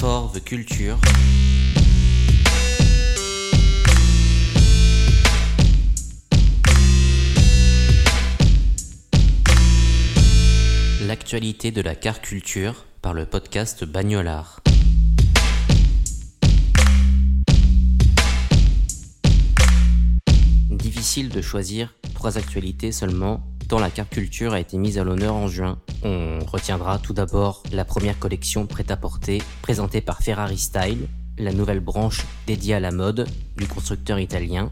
Fort the Culture. L'actualité de la car culture par le podcast Bagnolard. Difficile de choisir trois actualités seulement, la car culture a été mise à l'honneur en juin. On retiendra tout d'abord la première collection prêt-à-porter présentée par Ferrari Style, la nouvelle branche dédiée à la mode du constructeur italien,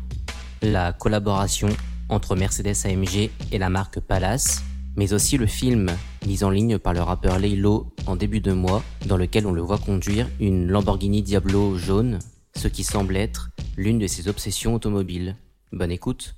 la collaboration entre Mercedes AMG et la marque Palace, mais aussi le film mis en ligne par le rappeur Laylo en début de mois, dans lequel on le voit conduire une Lamborghini Diablo jaune, ce qui semble être l'une de ses obsessions automobiles. Bonne écoute.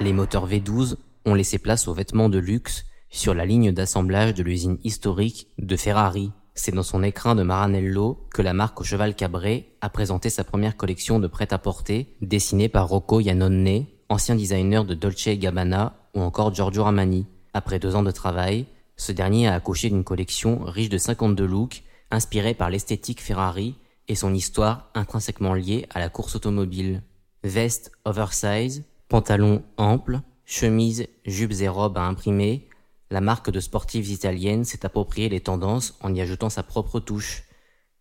Les moteurs V12 ont laissé place aux vêtements de luxe sur la ligne d'assemblage de l'usine historique de Ferrari. C'est dans son écrin de Maranello que la marque cheval cabré a présenté sa première collection de prêt-à-porter dessinée par Rocco Iannone, ancien designer de Dolce Gabbana ou encore Giorgio Armani. Après deux ans de travail, ce dernier a accouché d'une collection riche de 52 looks inspirés par l'esthétique Ferrari et son histoire intrinsèquement liée à la course automobile. Veste oversize, pantalons amples, chemises, jupes et robes à imprimer, la marque de sportives italiennes s'est approprié les tendances en y ajoutant sa propre touche.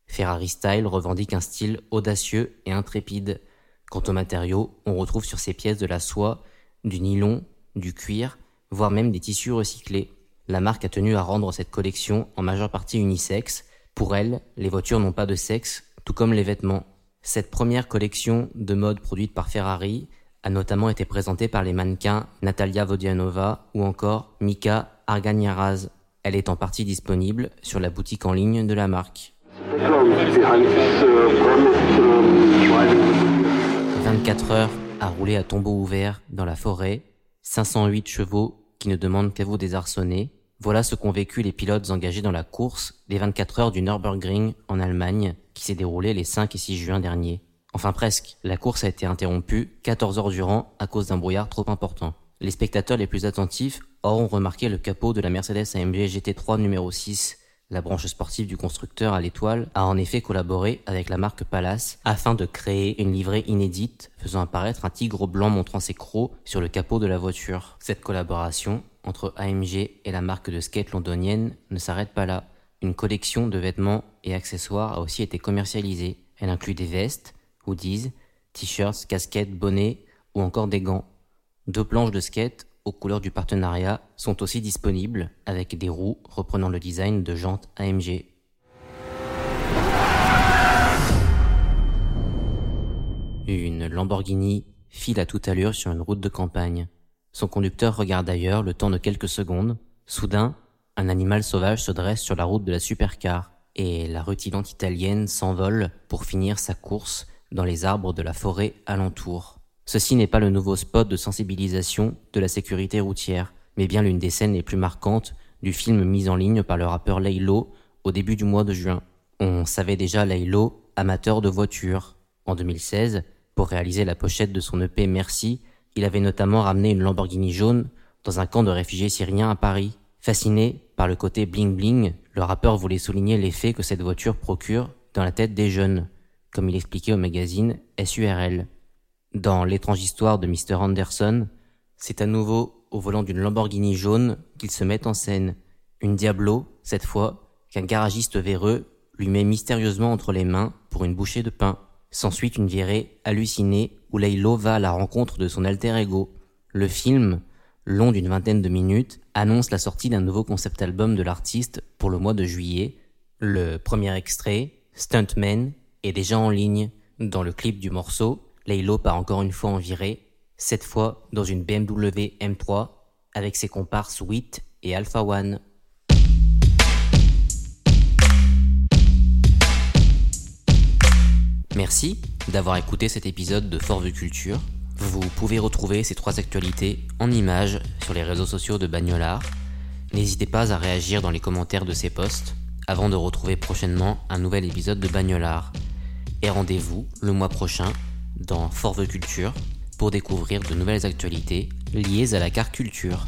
Ferrari Style revendique un style audacieux et intrépide. Quant aux matériaux, on retrouve sur ces pièces de la soie, du nylon, du cuir, voire même des tissus recyclés. La marque a tenu à rendre cette collection en majeure partie unisexe. Pour elle, les voitures n'ont pas de sexe, tout comme les vêtements. Cette première collection de mode produite par Ferrari a notamment été présentée par les mannequins Natalia Vodianova ou encore Mika Arganiaraz. Elle est en partie disponible sur la boutique en ligne de la marque. 24 heures à rouler à tombeau ouvert dans la forêt, 508 chevaux qui ne demandent qu'à vous désarçonner. Voilà ce qu'ont vécu les pilotes engagés dans la course des 24 heures du Nürburgring en Allemagne qui s'est déroulée les 5 et 6 juin dernier. Enfin presque, la course a été interrompue 14 heures durant à cause d'un brouillard trop important. Les spectateurs les plus attentifs auront remarqué le capot de la Mercedes AMG GT3 numéro 6. La branche sportive du constructeur à l'étoile a en effet collaboré avec la marque Palace afin de créer une livrée inédite faisant apparaître un tigre blanc montrant ses crocs sur le capot de la voiture. Cette collaboration entre AMG et la marque de skate londonienne ne s'arrête pas là. Une collection de vêtements et accessoires a aussi été commercialisée. Elle inclut des vestes, hoodies, t-shirts, casquettes, bonnets ou encore des gants. Deux planches de skate aux couleurs du partenariat sont aussi disponibles avec des roues reprenant le design de jantes AMG. Une Lamborghini file à toute allure sur une route de campagne. Son conducteur regarde ailleurs le temps de quelques secondes. Soudain, un animal sauvage se dresse sur la route de la supercar et la rutilante italienne s'envole pour finir sa course dans les arbres de la forêt alentour. Ceci n'est pas le nouveau spot de sensibilisation de la sécurité routière, mais bien l'une des scènes les plus marquantes du film mis en ligne par le rappeur Laylo au début du mois de juin. On savait déjà Laylo, amateur de voitures. En 2016, pour réaliser la pochette de son EP Merci, il avait notamment ramené une Lamborghini jaune dans un camp de réfugiés syriens à Paris. Fasciné par le côté bling bling, le rappeur voulait souligner l'effet que cette voiture procure dans la tête des jeunes, comme il expliquait au magazine SURL. Dans l'étrange histoire de Mr. Anderson, c'est à nouveau au volant d'une Lamborghini jaune qu'il se met en scène. Une Diablo, cette fois, qu'un garagiste véreux lui met mystérieusement entre les mains pour une bouchée de pain. S'ensuit une virée hallucinée où Laylo va à la rencontre de son alter ego. Le film, long d'une vingtaine de minutes, annonce la sortie d'un nouveau concept album de l'artiste pour le mois de juillet. Le premier extrait, Stuntman, est déjà en ligne. Dans le clip du morceau, Laylo part encore une fois en virée, cette fois dans une BMW M3 avec ses comparses Wit et Alpha One. Merci d'avoir écouté cet épisode de Forve Culture. Vous pouvez retrouver ces trois actualités en images sur les réseaux sociaux de Bagnolard. N'hésitez pas à réagir dans les commentaires de ces posts avant de retrouver prochainement un nouvel épisode de Bagnolard. Et rendez-vous le mois prochain dans Forve Culture pour découvrir de nouvelles actualités liées à la car culture.